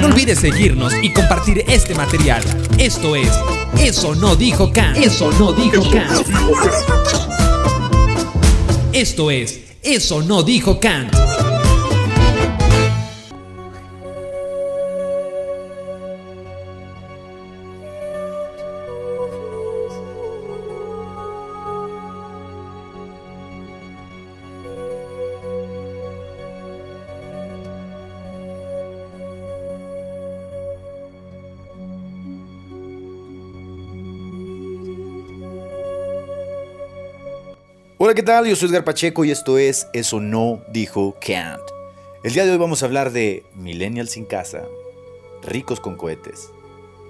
No olvides seguirnos y compartir este material. Esto es Eso no dijo Kant. Eso no dijo Kant. Esto es Eso no dijo Kant. Hola, ¿qué tal? Yo soy Edgar Pacheco y esto es Eso no dijo Kant. El día de hoy vamos a hablar de millennials sin casa, ricos con cohetes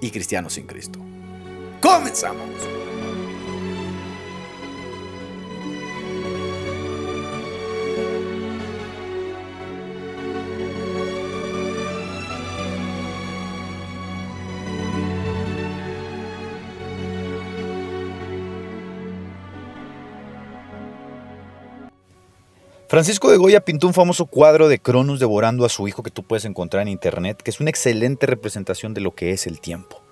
y cristianos sin Cristo. ¡Comenzamos! Francisco de Goya pintó un famoso cuadro de Cronos devorando a su hijo que tú puedes encontrar en internet, que es una excelente representación de lo que es el tiempo.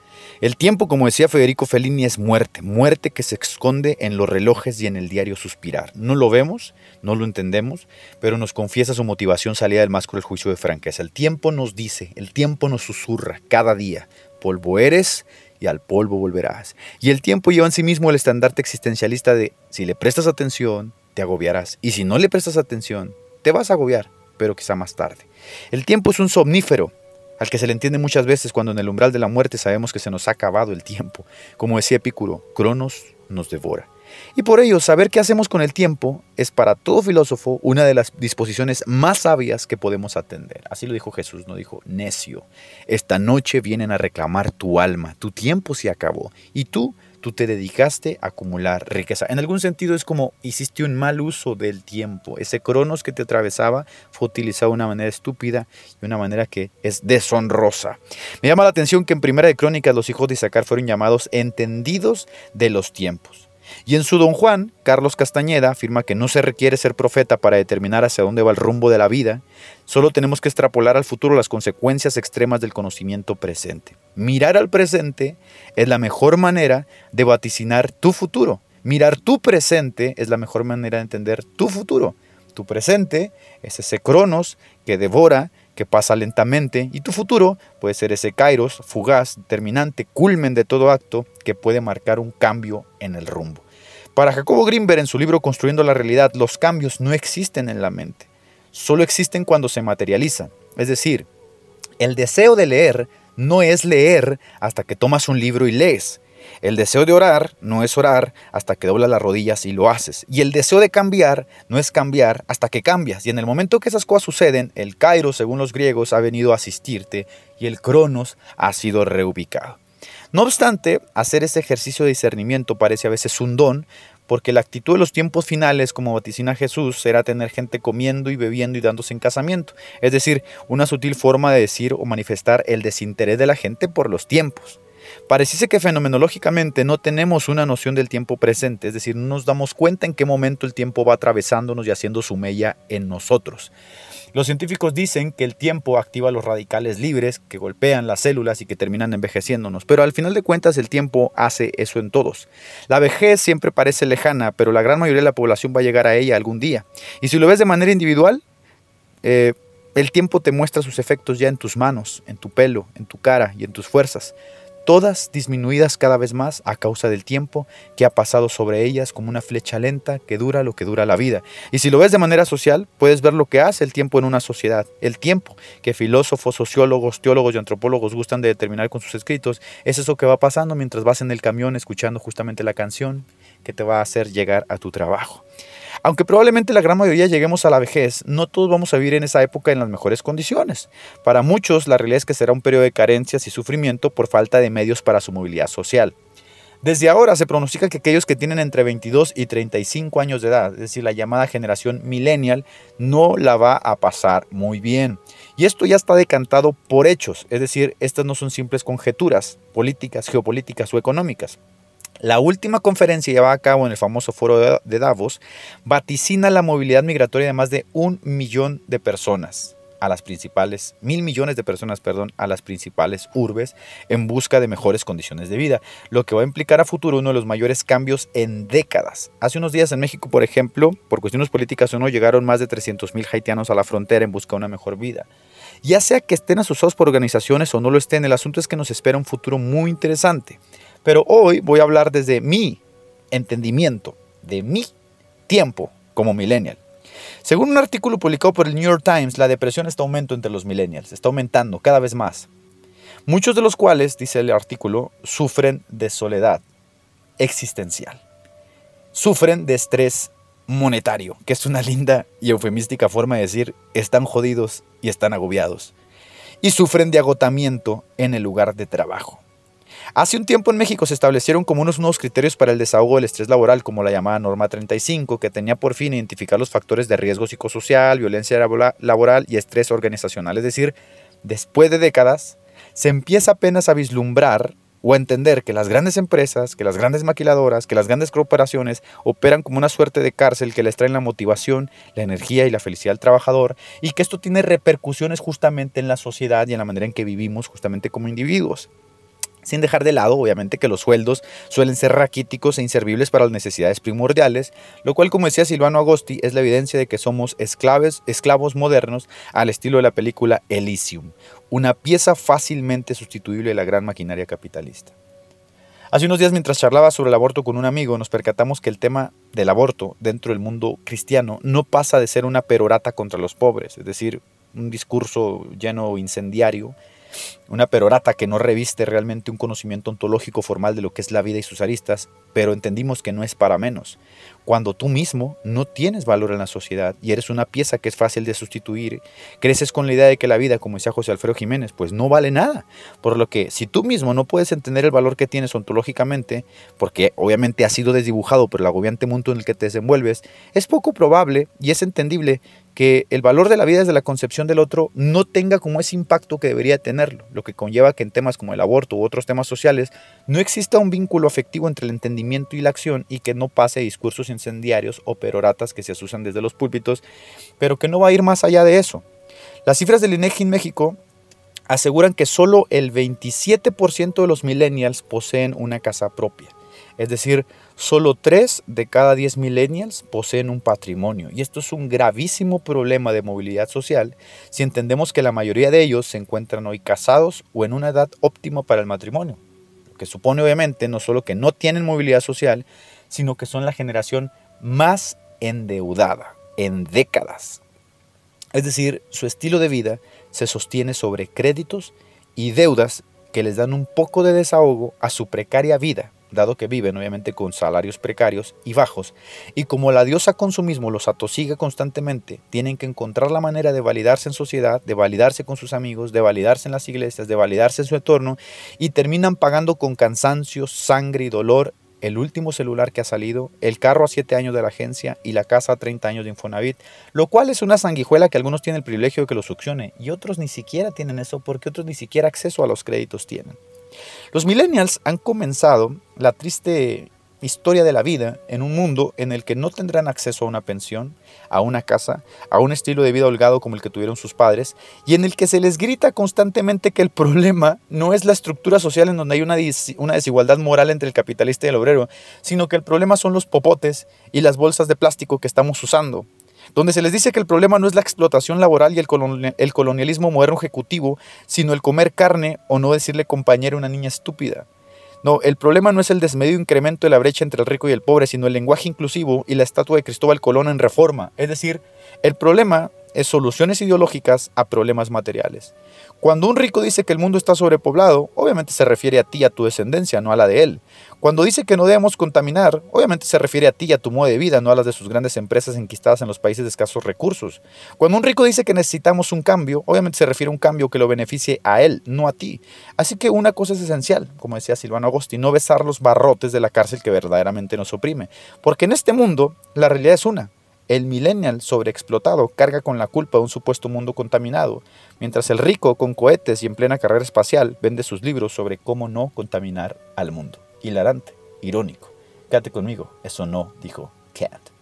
El tiempo, como decía Federico Fellini, es muerte, muerte que se esconde en los relojes y en el diario suspirar. No lo vemos, no lo entendemos, pero nos confiesa su motivación salida del más cruel juicio de franqueza. El tiempo nos dice, el tiempo nos susurra cada día, polvo eres y al polvo volverás. Y el tiempo lleva en sí mismo el estandarte existencialista de, si le prestas atención, te agobiarás. Y si no le prestas atención, te vas a agobiar, pero quizá más tarde. El tiempo es un somnífero, al que se le entiende muchas veces cuando en el umbral de la muerte sabemos que se nos ha acabado el tiempo. Como decía Epicuro, Cronos nos devora. Y por ello, saber qué hacemos con el tiempo es para todo filósofo una de las disposiciones más sabias que podemos atender. Así lo dijo Jesús, no dijo, necio, esta noche vienen a reclamar tu alma, tu tiempo se acabó, y tú tú te dedicaste a acumular riqueza. En algún sentido es como hiciste un mal uso del tiempo. Ese cronos que te atravesaba fue utilizado de una manera estúpida y una manera que es deshonrosa. Me llama la atención que en Primera de Crónicas los hijos de Isaacar fueron llamados entendidos de los tiempos. Y en su Don Juan, Carlos Castañeda afirma que no se requiere ser profeta para determinar hacia dónde va el rumbo de la vida, solo tenemos que extrapolar al futuro las consecuencias extremas del conocimiento presente. Mirar al presente es la mejor manera de vaticinar tu futuro. Mirar tu presente es la mejor manera de entender tu futuro. Tu presente es ese cronos que devora, que pasa lentamente, y tu futuro puede ser ese kairos fugaz, terminante, culmen de todo acto que puede marcar un cambio en el rumbo. Para Jacobo Grimberg en su libro Construyendo la realidad, los cambios no existen en la mente, solo existen cuando se materializan. Es decir, el deseo de leer no es leer hasta que tomas un libro y lees. El deseo de orar no es orar hasta que doblas las rodillas y lo haces. Y el deseo de cambiar no es cambiar hasta que cambias. Y en el momento que esas cosas suceden, el Cairo, según los griegos, ha venido a asistirte y el Cronos ha sido reubicado. No obstante, hacer ese ejercicio de discernimiento parece a veces un don, porque la actitud de los tiempos finales, como vaticina Jesús, será tener gente comiendo y bebiendo y dándose en casamiento, es decir, una sutil forma de decir o manifestar el desinterés de la gente por los tiempos. Pareciese que fenomenológicamente no tenemos una noción del tiempo presente, es decir, no nos damos cuenta en qué momento el tiempo va atravesándonos y haciendo su mella en nosotros. Los científicos dicen que el tiempo activa los radicales libres que golpean las células y que terminan envejeciéndonos, pero al final de cuentas el tiempo hace eso en todos. La vejez siempre parece lejana, pero la gran mayoría de la población va a llegar a ella algún día. Y si lo ves de manera individual, eh, el tiempo te muestra sus efectos ya en tus manos, en tu pelo, en tu cara y en tus fuerzas todas disminuidas cada vez más a causa del tiempo que ha pasado sobre ellas como una flecha lenta que dura lo que dura la vida. Y si lo ves de manera social, puedes ver lo que hace el tiempo en una sociedad. El tiempo que filósofos, sociólogos, teólogos y antropólogos gustan de determinar con sus escritos es eso que va pasando mientras vas en el camión escuchando justamente la canción que te va a hacer llegar a tu trabajo. Aunque probablemente la gran mayoría lleguemos a la vejez, no todos vamos a vivir en esa época en las mejores condiciones. Para muchos, la realidad es que será un periodo de carencias y sufrimiento por falta de medios para su movilidad social. Desde ahora se pronostica que aquellos que tienen entre 22 y 35 años de edad, es decir, la llamada generación millennial, no la va a pasar muy bien. Y esto ya está decantado por hechos, es decir, estas no son simples conjeturas políticas, geopolíticas o económicas. La última conferencia llevada a cabo en el famoso foro de Davos vaticina la movilidad migratoria de más de un millón de personas. a las principales, mil millones de personas, perdón, a las principales urbes en busca de mejores condiciones de vida, lo que va a implicar a futuro uno de los mayores cambios en décadas. Hace unos días en México, por ejemplo, por cuestiones políticas o no, llegaron más de 300 mil haitianos a la frontera en busca de una mejor vida. Ya sea que estén asociados por organizaciones o no lo estén, el asunto es que nos espera un futuro muy interesante. Pero hoy voy a hablar desde mi entendimiento, de mi tiempo como millennial. Según un artículo publicado por el New York Times, la depresión está aumentando entre los millennials, está aumentando cada vez más. Muchos de los cuales, dice el artículo, sufren de soledad existencial. Sufren de estrés monetario, que es una linda y eufemística forma de decir están jodidos y están agobiados. Y sufren de agotamiento en el lugar de trabajo. Hace un tiempo en México se establecieron como unos nuevos criterios para el desahogo del estrés laboral, como la llamada Norma 35, que tenía por fin identificar los factores de riesgo psicosocial, violencia laboral y estrés organizacional. Es decir, después de décadas, se empieza apenas a vislumbrar o a entender que las grandes empresas, que las grandes maquiladoras, que las grandes corporaciones operan como una suerte de cárcel que les traen la motivación, la energía y la felicidad al trabajador y que esto tiene repercusiones justamente en la sociedad y en la manera en que vivimos justamente como individuos sin dejar de lado, obviamente, que los sueldos suelen ser raquíticos e inservibles para las necesidades primordiales, lo cual, como decía Silvano Agosti, es la evidencia de que somos esclaves, esclavos modernos al estilo de la película Elysium, una pieza fácilmente sustituible de la gran maquinaria capitalista. Hace unos días mientras charlaba sobre el aborto con un amigo, nos percatamos que el tema del aborto dentro del mundo cristiano no pasa de ser una perorata contra los pobres, es decir, un discurso lleno incendiario, una perorata que no reviste realmente un conocimiento ontológico formal de lo que es la vida y sus aristas, pero entendimos que no es para menos. Cuando tú mismo no tienes valor en la sociedad y eres una pieza que es fácil de sustituir, creces con la idea de que la vida, como decía José Alfredo Jiménez, pues no vale nada. Por lo que si tú mismo no puedes entender el valor que tienes ontológicamente, porque obviamente ha sido desdibujado por el agobiante mundo en el que te desenvuelves, es poco probable y es entendible que el valor de la vida desde la concepción del otro no tenga como ese impacto que debería tenerlo, lo que conlleva que en temas como el aborto u otros temas sociales no exista un vínculo afectivo entre el entendimiento y la acción y que no pase discursos incendiarios o peroratas que se asusan desde los púlpitos, pero que no va a ir más allá de eso. Las cifras del INEGI en México aseguran que solo el 27% de los millennials poseen una casa propia. Es decir, solo 3 de cada 10 millennials poseen un patrimonio. Y esto es un gravísimo problema de movilidad social si entendemos que la mayoría de ellos se encuentran hoy casados o en una edad óptima para el matrimonio. Lo que supone obviamente no solo que no tienen movilidad social, sino que son la generación más endeudada en décadas. Es decir, su estilo de vida se sostiene sobre créditos y deudas que les dan un poco de desahogo a su precaria vida dado que viven obviamente con salarios precarios y bajos, y como la diosa consumismo los atosiga constantemente, tienen que encontrar la manera de validarse en sociedad, de validarse con sus amigos, de validarse en las iglesias, de validarse en su entorno, y terminan pagando con cansancio, sangre y dolor el último celular que ha salido, el carro a 7 años de la agencia y la casa a 30 años de Infonavit, lo cual es una sanguijuela que algunos tienen el privilegio de que lo succione y otros ni siquiera tienen eso porque otros ni siquiera acceso a los créditos tienen. Los millennials han comenzado la triste historia de la vida en un mundo en el que no tendrán acceso a una pensión, a una casa, a un estilo de vida holgado como el que tuvieron sus padres, y en el que se les grita constantemente que el problema no es la estructura social en donde hay una, una desigualdad moral entre el capitalista y el obrero, sino que el problema son los popotes y las bolsas de plástico que estamos usando donde se les dice que el problema no es la explotación laboral y el, colonialismo moderno ejecutivo, sino el comer carne o no decirle compañera a una niña estúpida. No, el problema no es el desmedido incremento de la brecha entre el rico y el pobre, sino el lenguaje inclusivo y la estatua de Cristóbal Colón en reforma. Es decir, el problema es soluciones ideológicas a problemas materiales. Cuando un rico dice que el mundo está sobrepoblado, obviamente se refiere a ti y a tu descendencia, no a la de él. Cuando dice que no debemos contaminar, obviamente se refiere a ti y a tu modo de vida, no a las de sus grandes empresas enquistadas en los países de escasos recursos. Cuando un rico dice que necesitamos un cambio, obviamente se refiere a un cambio que lo beneficie a él, no a ti. Así que una cosa es esencial, como decía Silvano Agosti, no besar los barrotes de la cárcel que verdaderamente nos oprime. Porque en este mundo la realidad es una, el millennial sobreexplotado carga con la culpa de un supuesto mundo contaminado, mientras el rico con cohetes y en plena carrera espacial vende sus libros sobre cómo no contaminar al mundo. Hilarante, irónico. Quédate conmigo, eso no dijo Cat.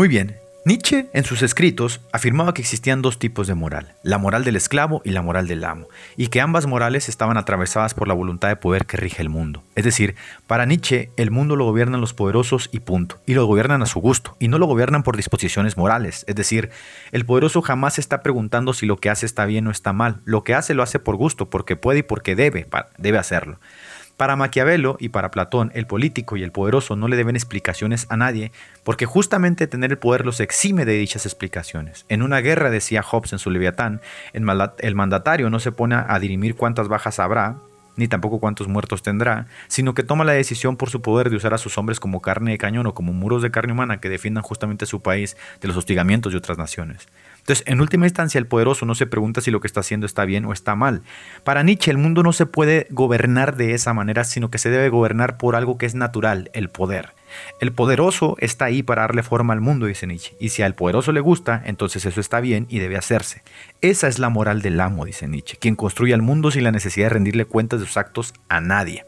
Muy bien, Nietzsche, en sus escritos, afirmaba que existían dos tipos de moral, la moral del esclavo y la moral del amo, y que ambas morales estaban atravesadas por la voluntad de poder que rige el mundo. Es decir, para Nietzsche, el mundo lo gobiernan los poderosos y punto, y lo gobiernan a su gusto, y no lo gobiernan por disposiciones morales. Es decir, el poderoso jamás está preguntando si lo que hace está bien o está mal, lo que hace lo hace por gusto, porque puede y porque debe, debe hacerlo. Para Maquiavelo y para Platón, el político y el poderoso no le deben explicaciones a nadie, porque justamente tener el poder los exime de dichas explicaciones. En una guerra, decía Hobbes en su Leviatán, el mandatario no se pone a dirimir cuántas bajas habrá, ni tampoco cuántos muertos tendrá, sino que toma la decisión por su poder de usar a sus hombres como carne de cañón o como muros de carne humana que defiendan justamente su país de los hostigamientos de otras naciones. Entonces, en última instancia, el poderoso no se pregunta si lo que está haciendo está bien o está mal. Para Nietzsche, el mundo no se puede gobernar de esa manera, sino que se debe gobernar por algo que es natural, el poder. El poderoso está ahí para darle forma al mundo, dice Nietzsche, y si al poderoso le gusta, entonces eso está bien y debe hacerse. Esa es la moral del amo, dice Nietzsche, quien construye al mundo sin la necesidad de rendirle cuentas de sus actos a nadie.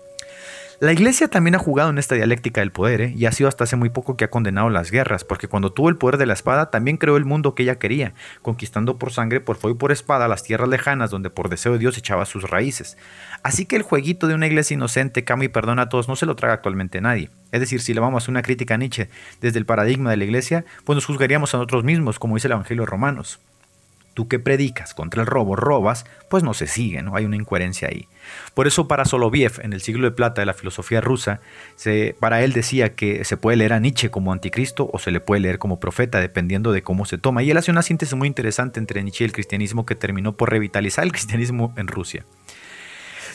La iglesia también ha jugado en esta dialéctica del poder ¿eh? y ha sido hasta hace muy poco que ha condenado las guerras, porque cuando tuvo el poder de la espada también creó el mundo que ella quería, conquistando por sangre, por fuego y por espada las tierras lejanas donde por deseo de Dios echaba sus raíces. Así que el jueguito de una iglesia inocente, cama y perdona a todos, no se lo traga actualmente nadie. Es decir, si le vamos a hacer una crítica a Nietzsche desde el paradigma de la iglesia, pues nos juzgaríamos a nosotros mismos, como dice el Evangelio de Romanos tú que predicas contra el robo robas, pues no se sigue, ¿no? Hay una incoherencia ahí. Por eso para Soloviev, en el siglo de plata de la filosofía rusa, para él decía que se puede leer a Nietzsche como anticristo o se le puede leer como profeta, dependiendo de cómo se toma. Y él hace una síntesis muy interesante entre Nietzsche y el cristianismo que terminó por revitalizar el cristianismo en Rusia.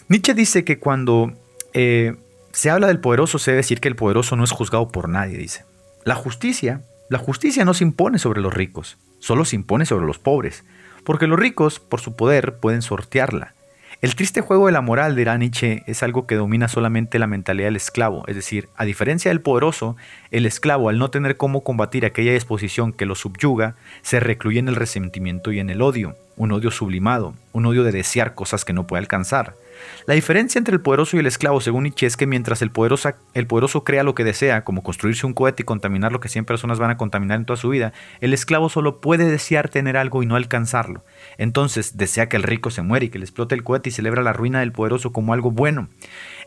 Nietzsche dice que cuando eh, se habla del poderoso, se debe decir que el poderoso no es juzgado por nadie, dice. La justicia, la justicia no se impone sobre los ricos solo se impone sobre los pobres, porque los ricos, por su poder, pueden sortearla. El triste juego de la moral, dirá Nietzsche, es algo que domina solamente la mentalidad del esclavo, es decir, a diferencia del poderoso, el esclavo, al no tener cómo combatir aquella disposición que lo subyuga, se recluye en el resentimiento y en el odio, un odio sublimado, un odio de desear cosas que no puede alcanzar. La diferencia entre el poderoso y el esclavo, según Nietzsche, es que mientras el poderoso, crea lo que desea, como construirse un cohete y contaminar lo que 100 personas van a contaminar en toda su vida, el esclavo solo puede desear tener algo y no alcanzarlo. Entonces desea que el rico se muera y que le explote el cohete y celebra la ruina del poderoso como algo bueno.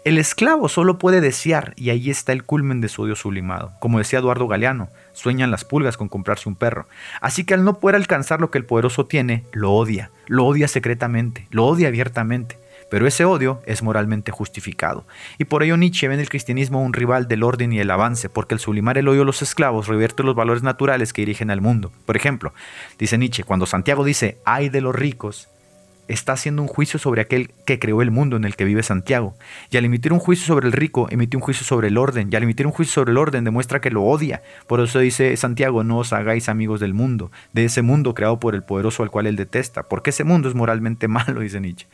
El esclavo solo puede desear y ahí está el culmen de su odio sublimado. Como decía Eduardo Galeano, sueñan las pulgas con comprarse un perro. Así que al no poder alcanzar lo que el poderoso tiene, lo odia, lo odia secretamente, lo odia abiertamente. Pero ese odio es moralmente justificado. Y por ello Nietzsche ve en el cristianismo un rival del orden y el avance, porque el sublimar el odio a los esclavos revierte los valores naturales que dirigen al mundo. Por ejemplo, dice Nietzsche, cuando Santiago dice, ay de los ricos, está haciendo un juicio sobre aquel que creó el mundo en el que vive Santiago. Y al emitir un juicio sobre el rico, emite un juicio sobre el orden. Y al emitir un juicio sobre el orden, demuestra que lo odia. Por eso dice Santiago, no os hagáis amigos del mundo, de ese mundo creado por el poderoso al cual él detesta, porque ese mundo es moralmente malo, dice Nietzsche.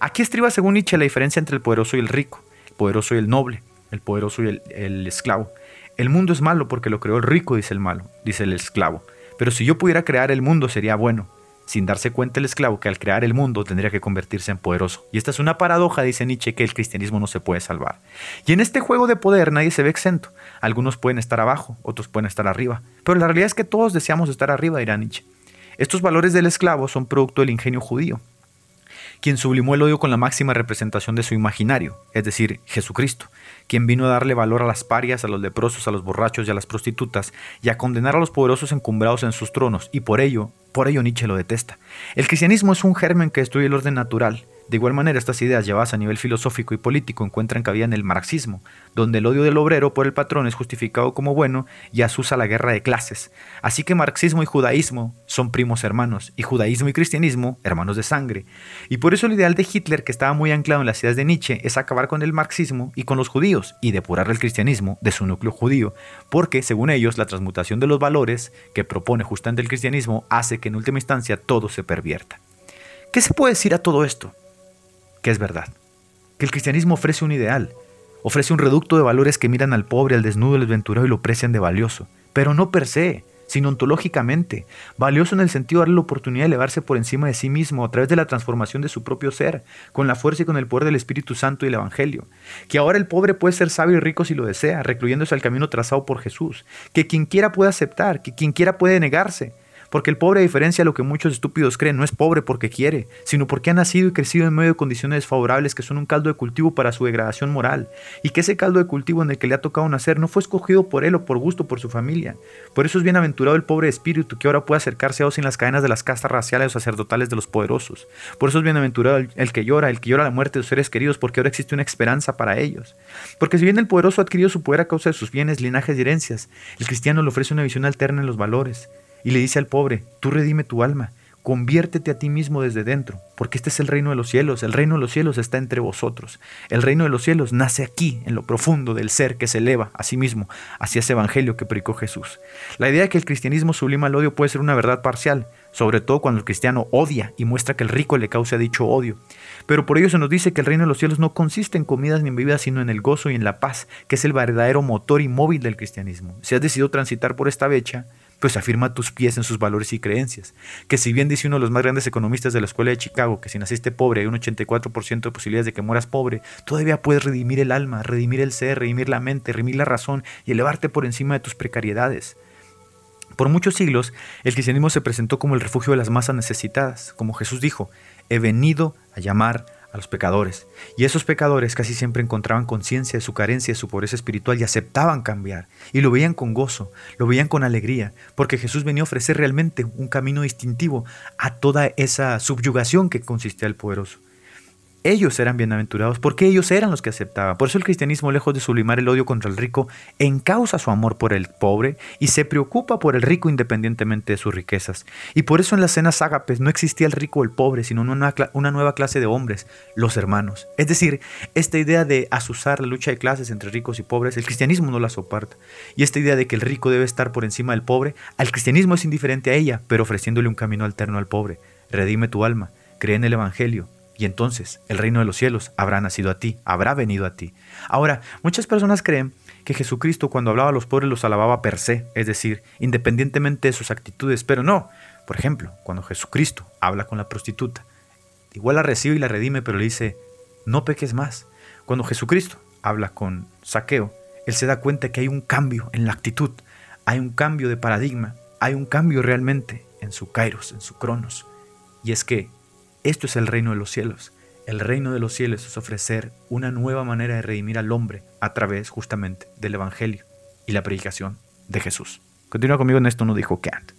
Aquí estriba, según Nietzsche, la diferencia entre el poderoso y el rico, el poderoso y el noble, el poderoso y el, esclavo. El mundo es malo porque lo creó el rico, dice el malo, dice el esclavo. Pero si yo pudiera crear el mundo sería bueno sin darse cuenta el esclavo que al crear el mundo tendría que convertirse en poderoso. Y esta es una paradoja, dice Nietzsche, que el cristianismo no se puede salvar. Y en este juego de poder nadie se ve exento. Algunos pueden estar abajo, otros pueden estar arriba. Pero la realidad es que todos deseamos estar arriba, dirá Nietzsche. Estos valores del esclavo son producto del ingenio judío, quien sublimó el odio con la máxima representación de su imaginario, es decir, Jesucristo, quien vino a darle valor a las parias, a los leprosos, a los borrachos y a las prostitutas, y a condenar a los poderosos encumbrados en sus tronos, y por ello, por ello Nietzsche lo detesta. El cristianismo es un germen que destruye el orden natural, de igual manera, estas ideas llevadas a nivel filosófico y político encuentran cabida en el marxismo, donde el odio del obrero por el patrón es justificado como bueno y asusa la guerra de clases. Así que marxismo y judaísmo son primos hermanos, y judaísmo y cristianismo hermanos de sangre. Y por eso el ideal de Hitler, que estaba muy anclado en las ideas de Nietzsche, es acabar con el marxismo y con los judíos, y depurar el cristianismo de su núcleo judío, porque, según ellos, la transmutación de los valores que propone justamente el cristianismo hace que en última instancia todo se pervierta. ¿Qué se puede decir a todo esto? Que es verdad, que el cristianismo ofrece un ideal, ofrece un reducto de valores que miran al pobre, al desnudo, al desventurado y lo precian de valioso, pero no per se, sino ontológicamente, valioso en el sentido de darle la oportunidad de elevarse por encima de sí mismo a través de la transformación de su propio ser, con la fuerza y con el poder del Espíritu Santo y el Evangelio. Que ahora el pobre puede ser sabio y rico si lo desea, recluyéndose al camino trazado por Jesús. Que quien quiera puede aceptar, que quien quiera puede negarse, porque el pobre, a diferencia de lo que muchos estúpidos creen, no es pobre porque quiere, sino porque ha nacido y crecido en medio de condiciones desfavorables que son un caldo de cultivo para su degradación moral, y que ese caldo de cultivo en el que le ha tocado nacer no fue escogido por él o por gusto por su familia. Por eso es bienaventurado el pobre espíritu que ahora puede acercarse a Dios sin las cadenas de las castas raciales o sacerdotales de los poderosos. Por eso es bienaventurado el, el que llora, el que llora la muerte de sus seres queridos, porque ahora existe una esperanza para ellos. Porque si bien el poderoso ha adquirido su poder a causa de sus bienes, linajes y herencias, el cristiano le ofrece una visión alterna en los valores y le dice al pobre, tú redime tu alma, conviértete a ti mismo desde dentro, porque este es el reino de los cielos, el reino de los cielos está entre vosotros, el reino de los cielos nace aquí, en lo profundo del ser que se eleva a sí mismo hacia ese evangelio que predicó Jesús. La idea de que el cristianismo sublima el odio puede ser una verdad parcial, sobre todo cuando el cristiano odia y muestra que el rico le causa dicho odio. Pero por ello se nos dice que el reino de los cielos no consiste en comidas ni en bebidas, sino en el gozo y en la paz, que es el verdadero motor y móvil del cristianismo. Si has decidido transitar por esta becha, pues afirma tus pies en sus valores y creencias. Que si bien dice uno de los más grandes economistas de la Escuela de Chicago que si naciste pobre hay un 84% de posibilidades de que mueras pobre, todavía puedes redimir el alma, redimir el ser, redimir la mente, redimir la razón y elevarte por encima de tus precariedades. Por muchos siglos, el cristianismo se presentó como el refugio de las masas necesitadas, como Jesús dijo, he venido a llamar a los pecadores. Y esos pecadores casi siempre encontraban conciencia de su carencia, de su pobreza espiritual y aceptaban cambiar. Y lo veían con gozo, lo veían con alegría, porque Jesús venía a ofrecer realmente un camino distintivo a toda esa subyugación que consistía el poderoso ellos eran bienaventurados porque ellos eran los que aceptaban. Por eso el cristianismo, lejos de sublimar el odio contra el rico, encausa su amor por el pobre y se preocupa por el rico independientemente de sus riquezas. Y por eso en las cenas ágapes no existía el rico o el pobre, sino una, nueva clase de hombres, los hermanos. Es decir, esta idea de asusar la lucha de clases entre ricos y pobres, el cristianismo no la soporta. Y esta idea de que el rico debe estar por encima del pobre, al cristianismo es indiferente a ella, pero ofreciéndole un camino alterno al pobre. Redime tu alma, cree en el Evangelio, y entonces el reino de los cielos habrá nacido a ti, habrá venido a ti. Ahora, muchas personas creen que Jesucristo cuando hablaba a los pobres los alababa per se, es decir, independientemente de sus actitudes, pero no. Por ejemplo, cuando Jesucristo habla con la prostituta, igual la recibe y la redime, pero le dice, no peques más. Cuando Jesucristo habla con Saqueo, él se da cuenta que hay un cambio en la actitud, hay un cambio de paradigma, hay un cambio realmente en su kairos, en su cronos. Y es que esto es el reino de los cielos. El reino de los cielos es ofrecer una nueva manera de redimir al hombre a través justamente del Evangelio y la predicación de Jesús. Continúa conmigo en esto, no dijo Kant.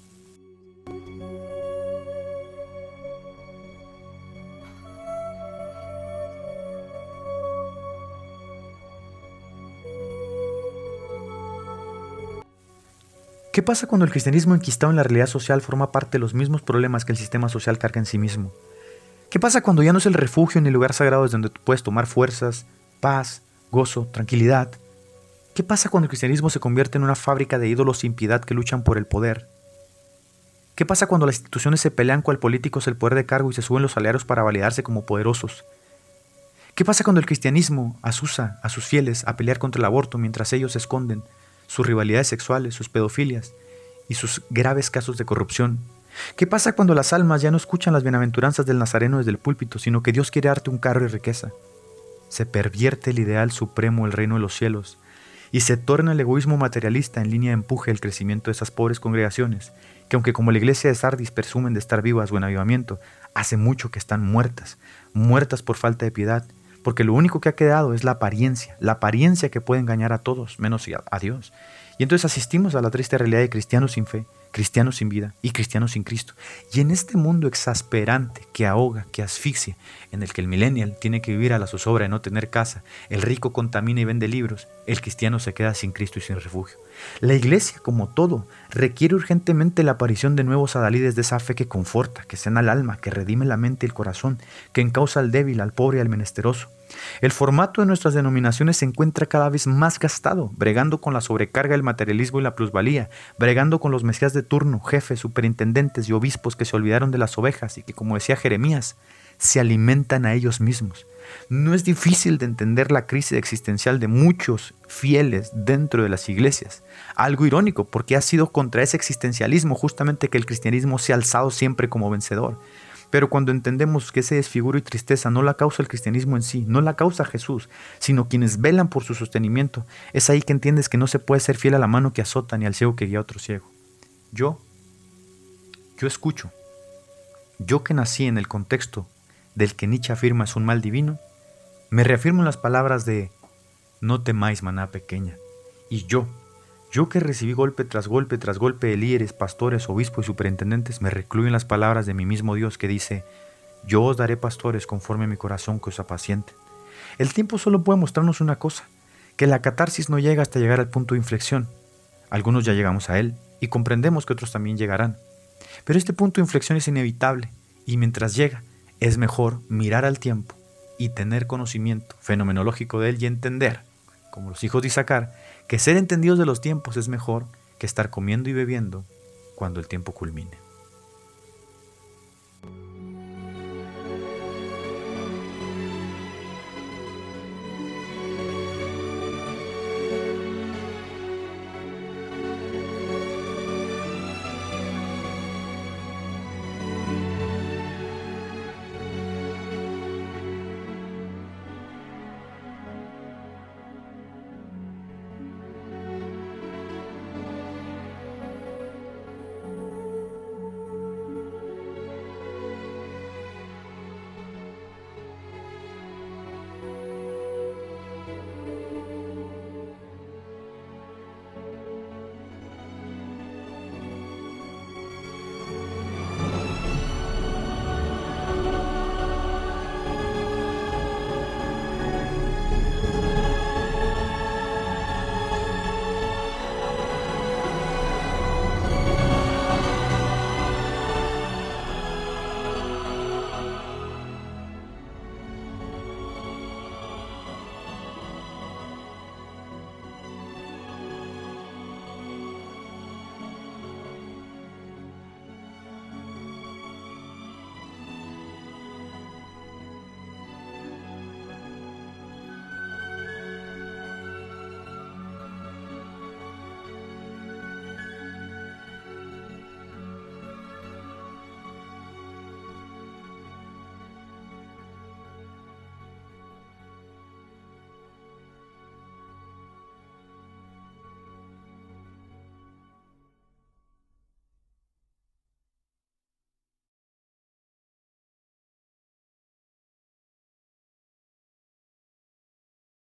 ¿Qué pasa cuando el cristianismo enquistado en la realidad social forma parte de los mismos problemas que el sistema social carga en sí mismo? ¿Qué pasa cuando ya no es el refugio ni el lugar sagrado desde donde puedes tomar fuerzas, paz, gozo, tranquilidad? ¿Qué pasa cuando el cristianismo se convierte en una fábrica de ídolos sin piedad que luchan por el poder? ¿Qué pasa cuando las instituciones se pelean con el político el poder de cargo y se suben los salarios para validarse como poderosos? ¿Qué pasa cuando el cristianismo asusa a sus fieles a pelear contra el aborto mientras ellos esconden sus rivalidades sexuales, sus pedofilias y sus graves casos de corrupción ¿Qué pasa cuando las almas ya no escuchan las bienaventuranzas del Nazareno desde el púlpito, sino que Dios quiere darte un carro y riqueza? Se pervierte el ideal supremo del reino de los cielos y se torna el egoísmo materialista en línea de empuje el crecimiento de esas pobres congregaciones, que aunque como la iglesia de Sardis presumen de estar vivas o en avivamiento, hace mucho que están muertas, muertas por falta de piedad, porque lo único que ha quedado es la apariencia, la apariencia que puede engañar a todos, menos a Dios. Y entonces asistimos a la triste realidad de cristianos sin fe, cristianos sin vida y cristianos sin Cristo. Y en este mundo exasperante que ahoga, que asfixia, en el que el millennial tiene que vivir a la zozobra de no tener casa, el rico contamina y vende libros, el cristiano se queda sin Cristo y sin refugio. La iglesia, como todo, requiere urgentemente la aparición de nuevos adalides de esa fe que conforta, que sana el alma, que redime la mente y el corazón, que encausa al débil, al pobre y al menesteroso. El formato de nuestras denominaciones se encuentra cada vez más gastado, bregando con la sobrecarga del materialismo y la plusvalía, bregando con los mesías de turno, jefes, superintendentes y obispos que se olvidaron de las ovejas y que, como decía Jeremías, se alimentan a ellos mismos. No es difícil de entender la crisis existencial de muchos fieles dentro de las iglesias. Algo irónico, porque ha sido contra ese existencialismo justamente que el cristianismo se ha alzado siempre como vencedor. Pero cuando entendemos que ese desfiguro y tristeza no la causa el cristianismo en sí, no la causa Jesús, sino quienes velan por su sostenimiento, es ahí que entiendes que no se puede ser fiel a la mano que azota ni al ciego que guía a otro ciego. Yo, yo escucho. Yo que nací en el contexto del que Nietzsche afirma es un mal divino, me reafirmo en las palabras de no temáis maná pequeña. Y yo, yo que recibí golpe tras golpe tras golpe de líderes, pastores, obispos y superintendentes, me recluyo en las palabras de mi mismo Dios que dice, yo os daré pastores conforme a mi corazón que os apacienten. El tiempo solo puede mostrarnos una cosa, que la catarsis no llega hasta llegar al punto de inflexión. Algunos ya llegamos a él y comprendemos que otros también llegarán. Pero este punto de inflexión es inevitable y mientras llega es mejor mirar al tiempo y tener conocimiento fenomenológico de él y entender, como los hijos de Isaacar, que ser entendidos de los tiempos es mejor que estar comiendo y bebiendo cuando el tiempo culmine.